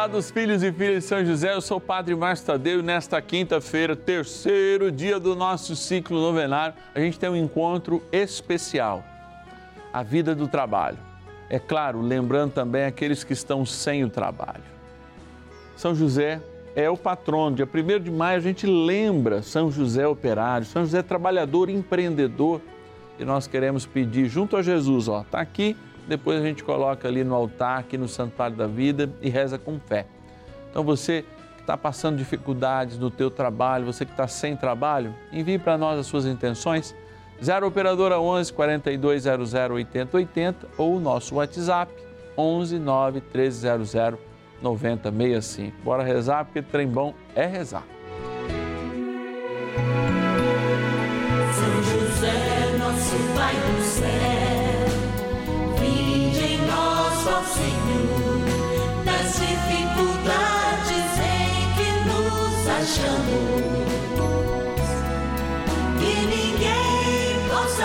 amados filhos e filhas de São José, eu sou o Padre Márcio Tadeu e nesta quinta-feira, terceiro dia do nosso ciclo novenário, a gente tem um encontro especial, a vida do trabalho. É claro, lembrando também aqueles que estão sem o trabalho. São José é o patrono, dia 1 de maio a gente lembra São José operário, São José trabalhador, empreendedor, e nós queremos pedir junto a Jesus, ó, tá aqui depois a gente coloca ali no altar, aqui no Santuário da Vida e reza com fé. Então você que está passando dificuldades no teu trabalho, você que está sem trabalho, envie para nós as suas intenções, 0 Operadora 11 4200 8080 ou o nosso WhatsApp 11 9 1300 9065. Bora rezar, porque trem bom é rezar. Achamos. Que ninguém possa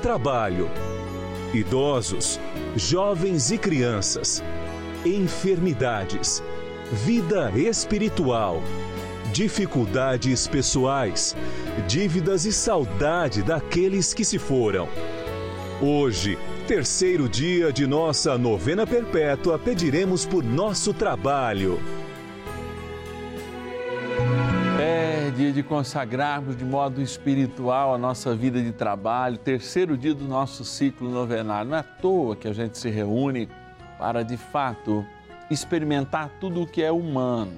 trabalho. Idosos, jovens e crianças, enfermidades, vida espiritual, dificuldades pessoais, dívidas e saudade daqueles que se foram. Hoje, terceiro dia de nossa novena perpétua, pediremos por nosso trabalho dia de consagrarmos de modo espiritual a nossa vida de trabalho, terceiro dia do nosso ciclo novenário. Não é à toa que a gente se reúne para, de fato, experimentar tudo o que é humano.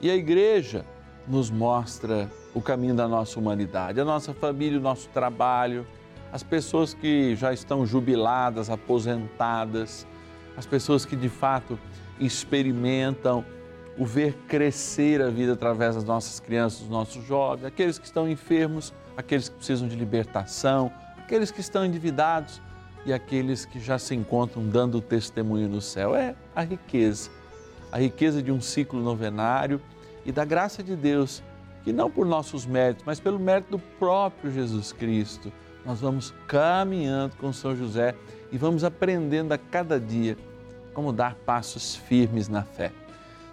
E a igreja nos mostra o caminho da nossa humanidade, a nossa família, o nosso trabalho, as pessoas que já estão jubiladas, aposentadas, as pessoas que de fato experimentam o ver crescer a vida através das nossas crianças, dos nossos jovens, aqueles que estão enfermos, aqueles que precisam de libertação, aqueles que estão endividados e aqueles que já se encontram dando testemunho no céu. É a riqueza, a riqueza de um ciclo novenário e da graça de Deus, que não por nossos méritos, mas pelo mérito do próprio Jesus Cristo, nós vamos caminhando com São José e vamos aprendendo a cada dia como dar passos firmes na fé.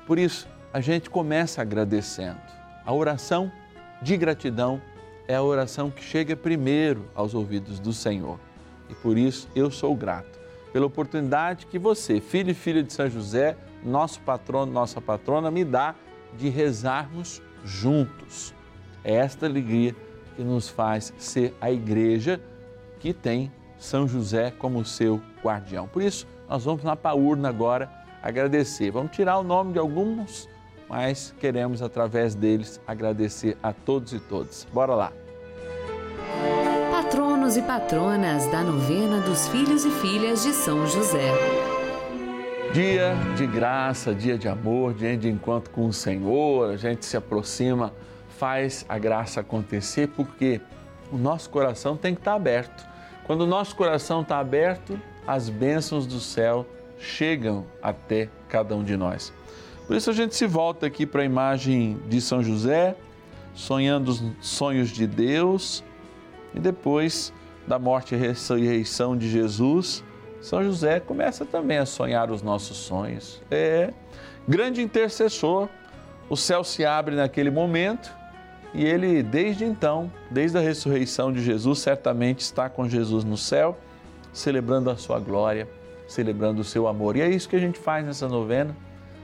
Por isso, a gente começa agradecendo. A oração de gratidão é a oração que chega primeiro aos ouvidos do Senhor. E por isso eu sou grato pela oportunidade que você, filho e filha de São José, nosso patrono, nossa patrona, me dá de rezarmos juntos. É esta alegria que nos faz ser a igreja que tem São José como seu guardião. Por isso, nós vamos na paurna agora agradecer. Vamos tirar o nome de alguns, mas queremos através deles agradecer a todos e todas. Bora lá. Patronos e patronas da novena dos filhos e filhas de São José. Dia de graça, dia de amor, dia de encontro com o Senhor, a gente se aproxima, faz a graça acontecer, porque o nosso coração tem que estar aberto. Quando o nosso coração está aberto, as bênçãos do céu chegam até cada um de nós. Por isso a gente se volta aqui para a imagem de São José, sonhando os sonhos de Deus, e depois da morte e ressurreição de Jesus, São José começa também a sonhar os nossos sonhos. É grande intercessor, o céu se abre naquele momento e ele, desde então, desde a ressurreição de Jesus, certamente está com Jesus no céu, celebrando a sua glória celebrando o seu amor. E é isso que a gente faz nessa novena.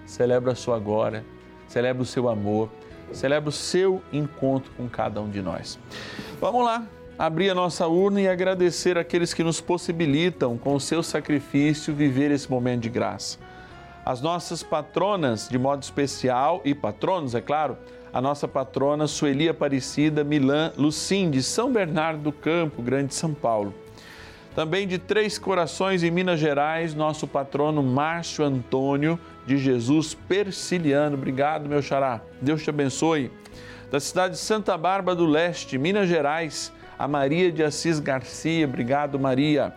celebra a sua glória, celebra o seu amor, celebra o seu encontro com cada um de nós. Vamos lá, abrir a nossa urna e agradecer aqueles que nos possibilitam, com o seu sacrifício, viver esse momento de graça. As nossas patronas, de modo especial, e patronos, é claro, a nossa patrona Sueli Aparecida Milan Lucim, de São Bernardo do Campo, Grande São Paulo. Também de Três Corações, em Minas Gerais, nosso patrono Márcio Antônio de Jesus Persiliano. Obrigado, meu xará. Deus te abençoe. Da cidade de Santa Bárbara do Leste, Minas Gerais, a Maria de Assis Garcia. Obrigado, Maria.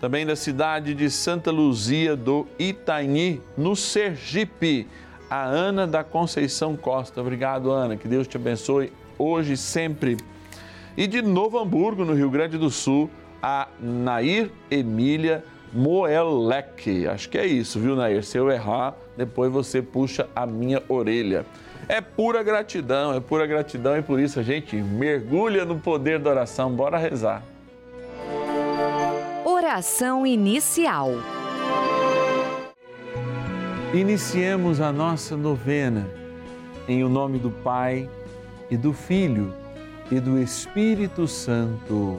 Também da cidade de Santa Luzia do Itaini, no Sergipe, a Ana da Conceição Costa. Obrigado, Ana. Que Deus te abençoe hoje e sempre. E de Novo Hamburgo, no Rio Grande do Sul, a Nair Emília Moelec. Acho que é isso, viu, Nair? Se eu errar, depois você puxa a minha orelha. É pura gratidão, é pura gratidão e por isso a gente mergulha no poder da oração. Bora rezar. Oração inicial. Iniciemos a nossa novena em o nome do Pai e do Filho e do Espírito Santo.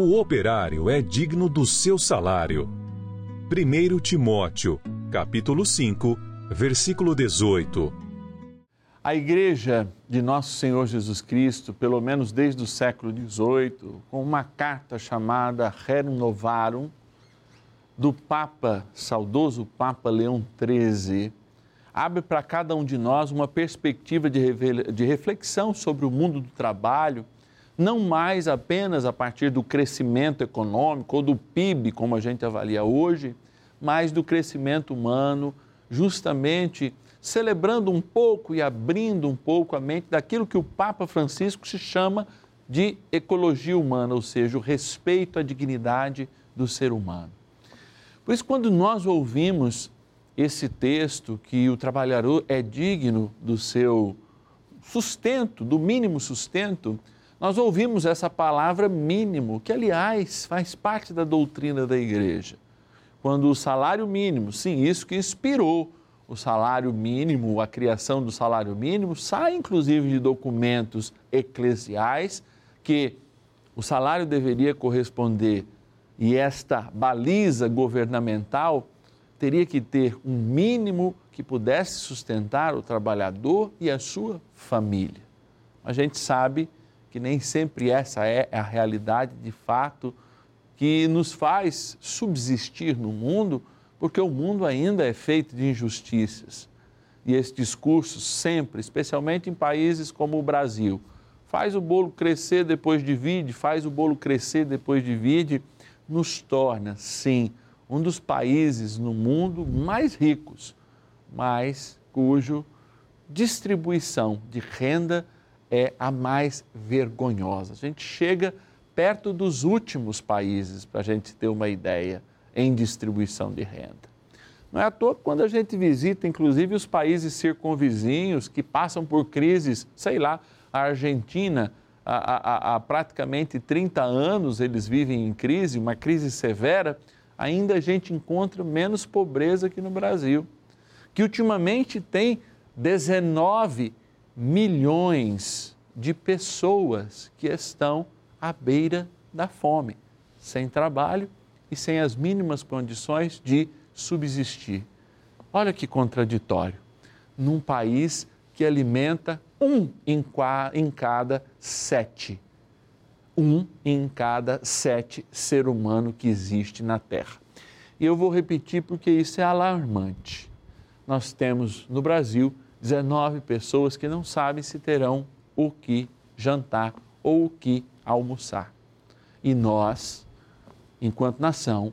O operário é digno do seu salário. 1 Timóteo, capítulo 5, versículo 18. A igreja de nosso Senhor Jesus Cristo, pelo menos desde o século XVIII, com uma carta chamada Rerum Novarum, do Papa, saudoso Papa Leão XIII, abre para cada um de nós uma perspectiva de reflexão sobre o mundo do trabalho não mais apenas a partir do crescimento econômico ou do PIB, como a gente avalia hoje, mas do crescimento humano, justamente celebrando um pouco e abrindo um pouco a mente daquilo que o Papa Francisco se chama de ecologia humana, ou seja, o respeito à dignidade do ser humano. Por isso, quando nós ouvimos esse texto, que o trabalhador é digno do seu sustento, do mínimo sustento, nós ouvimos essa palavra mínimo, que aliás faz parte da doutrina da igreja. Quando o salário mínimo, sim, isso que inspirou o salário mínimo, a criação do salário mínimo, sai inclusive de documentos eclesiais que o salário deveria corresponder E esta baliza governamental teria que ter um mínimo que pudesse sustentar o trabalhador e a sua família. A gente sabe que nem sempre essa é a realidade de fato que nos faz subsistir no mundo, porque o mundo ainda é feito de injustiças. E esse discurso sempre, especialmente em países como o Brasil, faz o bolo crescer depois divide, faz o bolo crescer depois divide, nos torna, sim, um dos países no mundo mais ricos, mas cujo distribuição de renda é a mais vergonhosa. A gente chega perto dos últimos países, para a gente ter uma ideia, em distribuição de renda. Não é à toa quando a gente visita, inclusive, os países circunvizinhos que passam por crises, sei lá, a Argentina, há, há, há praticamente 30 anos eles vivem em crise, uma crise severa, ainda a gente encontra menos pobreza que no Brasil, que ultimamente tem 19 milhões de pessoas que estão à beira da fome, sem trabalho e sem as mínimas condições de subsistir. Olha que contraditório. Num país que alimenta um em, cada sete. Um em cada sete ser humano que existe na Terra. E eu vou repetir porque isso é alarmante. Nós temos no Brasil 19 pessoas que não sabem se terão o que jantar ou o que almoçar. E nós, enquanto nação,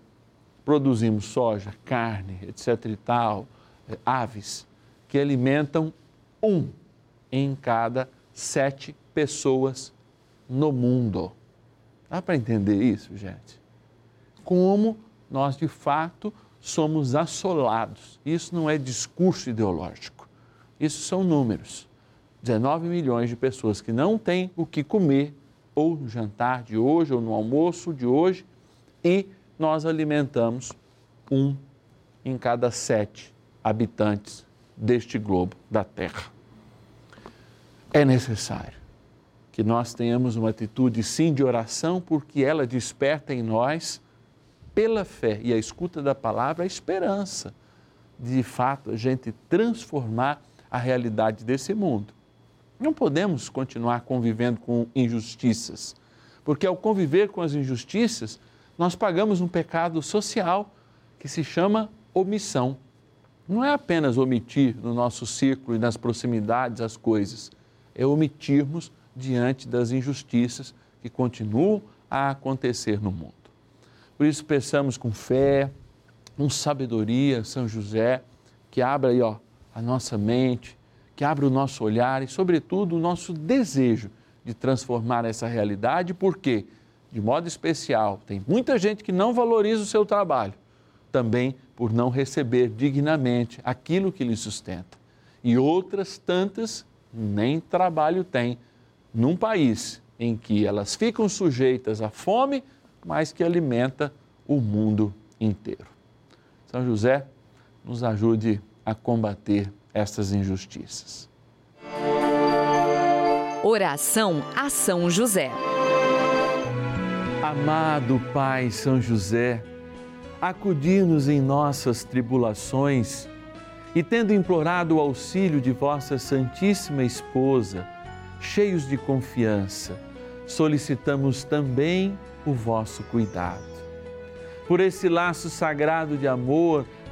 produzimos soja, carne, etc. e tal, eh, aves, que alimentam um em cada sete pessoas no mundo. Dá para entender isso, gente? Como nós de fato somos assolados. Isso não é discurso ideológico. Isso são números. 19 milhões de pessoas que não têm o que comer, ou no jantar de hoje, ou no almoço de hoje, e nós alimentamos um em cada sete habitantes deste globo da Terra. É necessário que nós tenhamos uma atitude sim de oração, porque ela desperta em nós, pela fé e a escuta da palavra, a esperança de, de fato a gente transformar a realidade desse mundo. Não podemos continuar convivendo com injustiças, porque ao conviver com as injustiças, nós pagamos um pecado social que se chama omissão. Não é apenas omitir no nosso círculo e nas proximidades as coisas, é omitirmos diante das injustiças que continuam a acontecer no mundo. Por isso, peçamos com fé, com sabedoria, São José, que abra aí, ó, a nossa mente, que abra o nosso olhar e, sobretudo, o nosso desejo de transformar essa realidade, porque, de modo especial, tem muita gente que não valoriza o seu trabalho, também por não receber dignamente aquilo que lhe sustenta. E outras tantas nem trabalho têm num país em que elas ficam sujeitas à fome, mas que alimenta o mundo inteiro. São José, nos ajude a combater estas injustiças. Oração a São José. Amado Pai São José, acudir-nos em nossas tribulações e, tendo implorado o auxílio de vossa Santíssima Esposa, cheios de confiança, solicitamos também o vosso cuidado. Por esse laço sagrado de amor,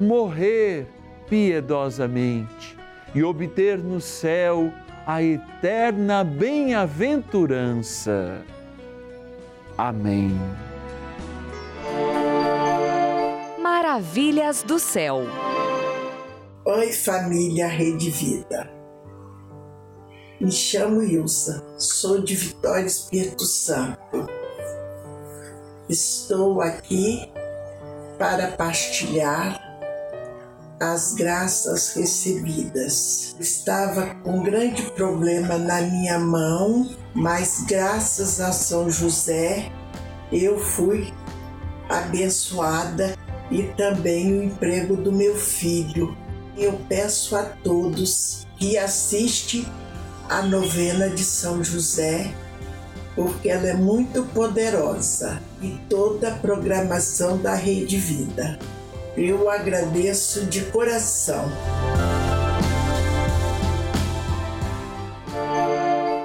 morrer piedosamente e obter no céu a eterna bem-aventurança. Amém. Maravilhas do céu. Oi, família Rede Vida. Me chamo Ilsa, sou de Vitória Espírito Santo. Estou aqui para partilhar as graças recebidas. Estava com um grande problema na minha mão, mas graças a São José eu fui abençoada e também o emprego do meu filho. Eu peço a todos que assistem a novena de São José, porque ela é muito poderosa e toda a programação da Rede Vida. Eu agradeço de coração.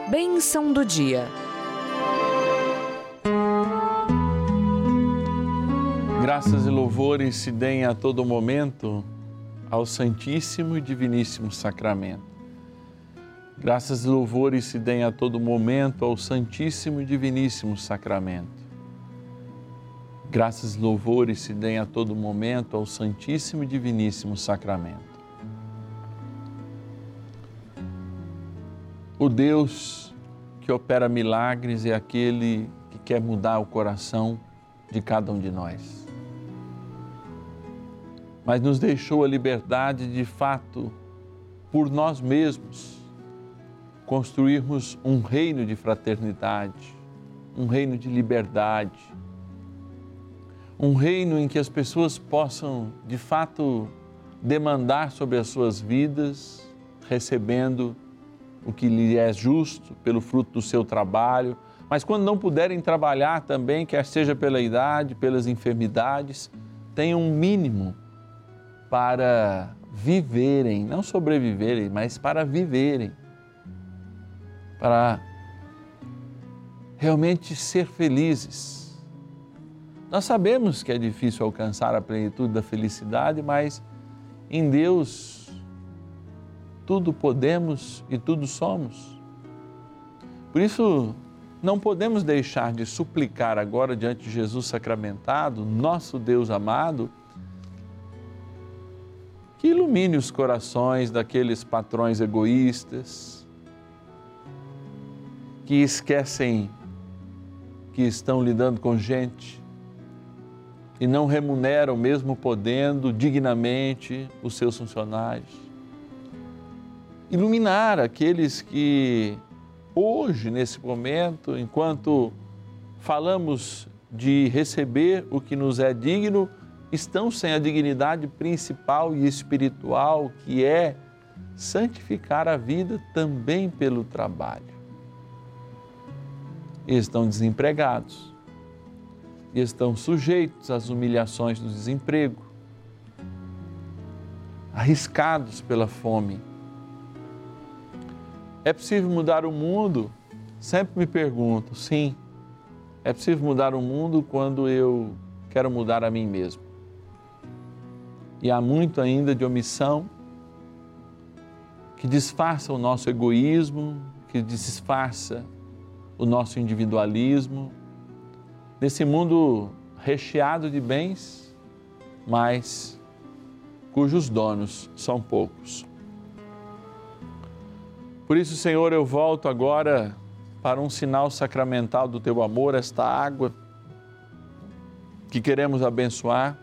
Bênção do dia. Graças e louvores se deem a todo momento ao Santíssimo e Diviníssimo Sacramento. Graças e louvores se deem a todo momento ao Santíssimo e Diviníssimo Sacramento. Graças e louvores se deem a todo momento ao Santíssimo e Diviníssimo Sacramento. O Deus que opera milagres é aquele que quer mudar o coração de cada um de nós. Mas nos deixou a liberdade de fato, por nós mesmos, construirmos um reino de fraternidade, um reino de liberdade um reino em que as pessoas possam, de fato, demandar sobre as suas vidas, recebendo o que lhe é justo pelo fruto do seu trabalho, mas quando não puderem trabalhar também, quer seja pela idade, pelas enfermidades, tenham um mínimo para viverem, não sobreviverem, mas para viverem, para realmente ser felizes nós sabemos que é difícil alcançar a plenitude da felicidade, mas em Deus tudo podemos e tudo somos. Por isso, não podemos deixar de suplicar agora diante de Jesus sacramentado, nosso Deus amado, que ilumine os corações daqueles patrões egoístas que esquecem que estão lidando com gente e não remuneram, mesmo podendo, dignamente os seus funcionários. Iluminar aqueles que hoje, nesse momento, enquanto falamos de receber o que nos é digno, estão sem a dignidade principal e espiritual, que é santificar a vida também pelo trabalho. Estão desempregados e estão sujeitos às humilhações do desemprego, arriscados pela fome. É possível mudar o mundo? Sempre me pergunto, sim. É possível mudar o mundo quando eu quero mudar a mim mesmo. E há muito ainda de omissão que disfarça o nosso egoísmo, que disfarça o nosso individualismo, nesse mundo recheado de bens, mas cujos donos são poucos. Por isso, Senhor, eu volto agora para um sinal sacramental do teu amor, esta água que queremos abençoar.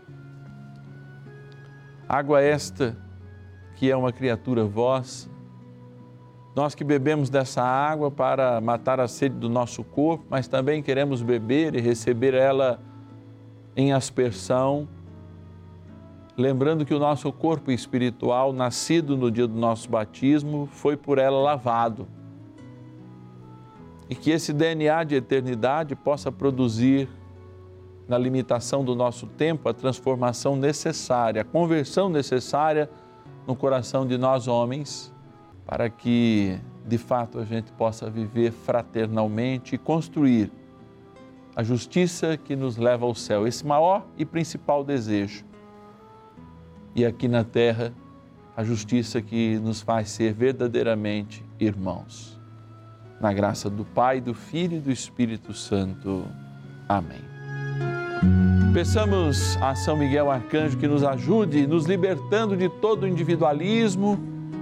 Água esta que é uma criatura vossa, nós que bebemos dessa água para matar a sede do nosso corpo, mas também queremos beber e receber ela em aspersão, lembrando que o nosso corpo espiritual, nascido no dia do nosso batismo, foi por ela lavado. E que esse DNA de eternidade possa produzir, na limitação do nosso tempo, a transformação necessária, a conversão necessária no coração de nós homens, para que de fato a gente possa viver fraternalmente e construir a justiça que nos leva ao céu, esse maior e principal desejo e aqui na terra a justiça que nos faz ser verdadeiramente irmãos. Na graça do Pai, do Filho e do Espírito Santo. Amém. Peçamos a São Miguel Arcanjo que nos ajude nos libertando de todo individualismo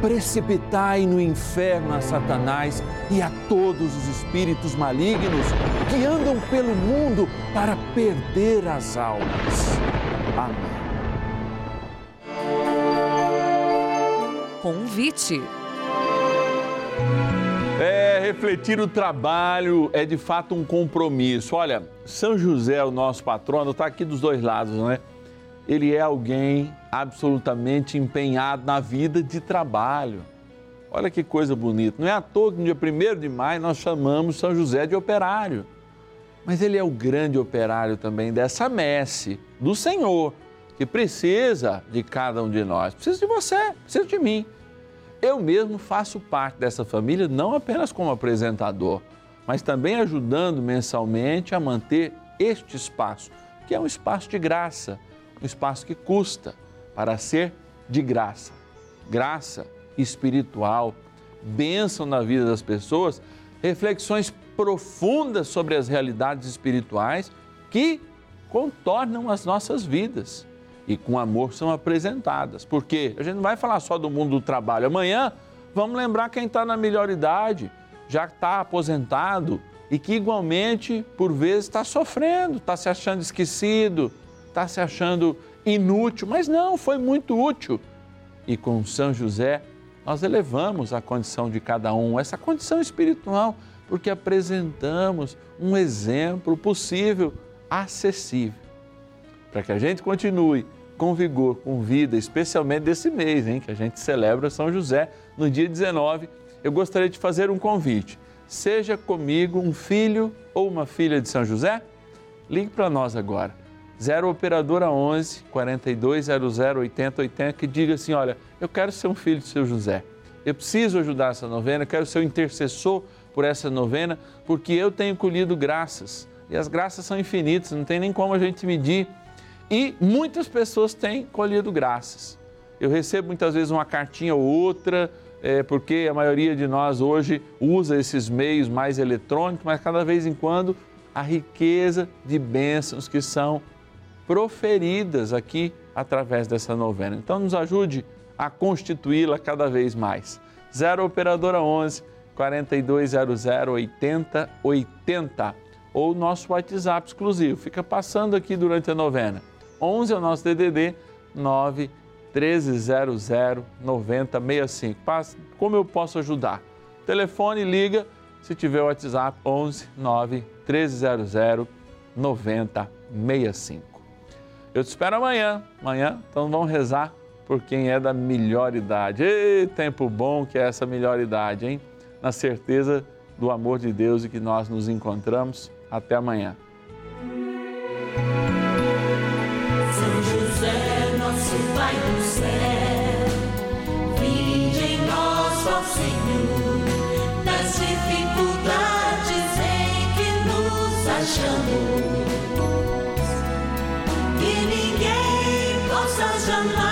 precipitai no inferno a Satanás e a todos os espíritos malignos que andam pelo mundo para perder as almas. Amém. convite. É, refletir o trabalho é de fato um compromisso. Olha, São José, o nosso patrono, está aqui dos dois lados, né? Ele é alguém absolutamente empenhado na vida de trabalho. Olha que coisa bonita. Não é à toa que no dia 1 de maio nós chamamos São José de operário. Mas ele é o grande operário também dessa messe do Senhor, que precisa de cada um de nós. Precisa de você, precisa de mim. Eu mesmo faço parte dessa família não apenas como apresentador, mas também ajudando mensalmente a manter este espaço, que é um espaço de graça, um espaço que custa para ser de graça. Graça espiritual, bênção na vida das pessoas, reflexões profundas sobre as realidades espirituais que contornam as nossas vidas e com amor são apresentadas. Porque a gente não vai falar só do mundo do trabalho. Amanhã vamos lembrar quem está na melhor idade, já está aposentado e que igualmente, por vezes, está sofrendo, está se achando esquecido, está se achando inútil, mas não, foi muito útil. E com São José, nós elevamos a condição de cada um, essa condição espiritual, porque apresentamos um exemplo possível, acessível, para que a gente continue com vigor, com vida, especialmente desse mês, hein, que a gente celebra São José no dia 19. Eu gostaria de fazer um convite. Seja comigo um filho ou uma filha de São José? Ligue para nós agora. 0 operadora 11 4200 8080 que diga assim, olha, eu quero ser um filho de São José. Eu preciso ajudar essa novena, eu quero ser o intercessor por essa novena, porque eu tenho colhido graças. E as graças são infinitas, não tem nem como a gente medir e muitas pessoas têm colhido graças. Eu recebo muitas vezes uma cartinha ou outra, é, porque a maioria de nós hoje usa esses meios mais eletrônicos, mas cada vez em quando a riqueza de bênçãos que são proferidas aqui através dessa novena. Então nos ajude a constituí-la cada vez mais. 0 Operadora 11 4200 8080 ou nosso WhatsApp exclusivo. Fica passando aqui durante a novena 11 é o nosso DDD 9 1300 9065. Como eu posso ajudar? Telefone, liga, se tiver o WhatsApp 11 9 1300 9065. Eu te espero amanhã, amanhã, então vamos rezar por quem é da melhor idade. Ei, tempo bom que é essa melhor idade, hein? Na certeza do amor de Deus e que nós nos encontramos. Até amanhã. Pai do céu, vinde em nós, ó Senhor, nas dificuldades em que nos achamos, que ninguém possa jamais.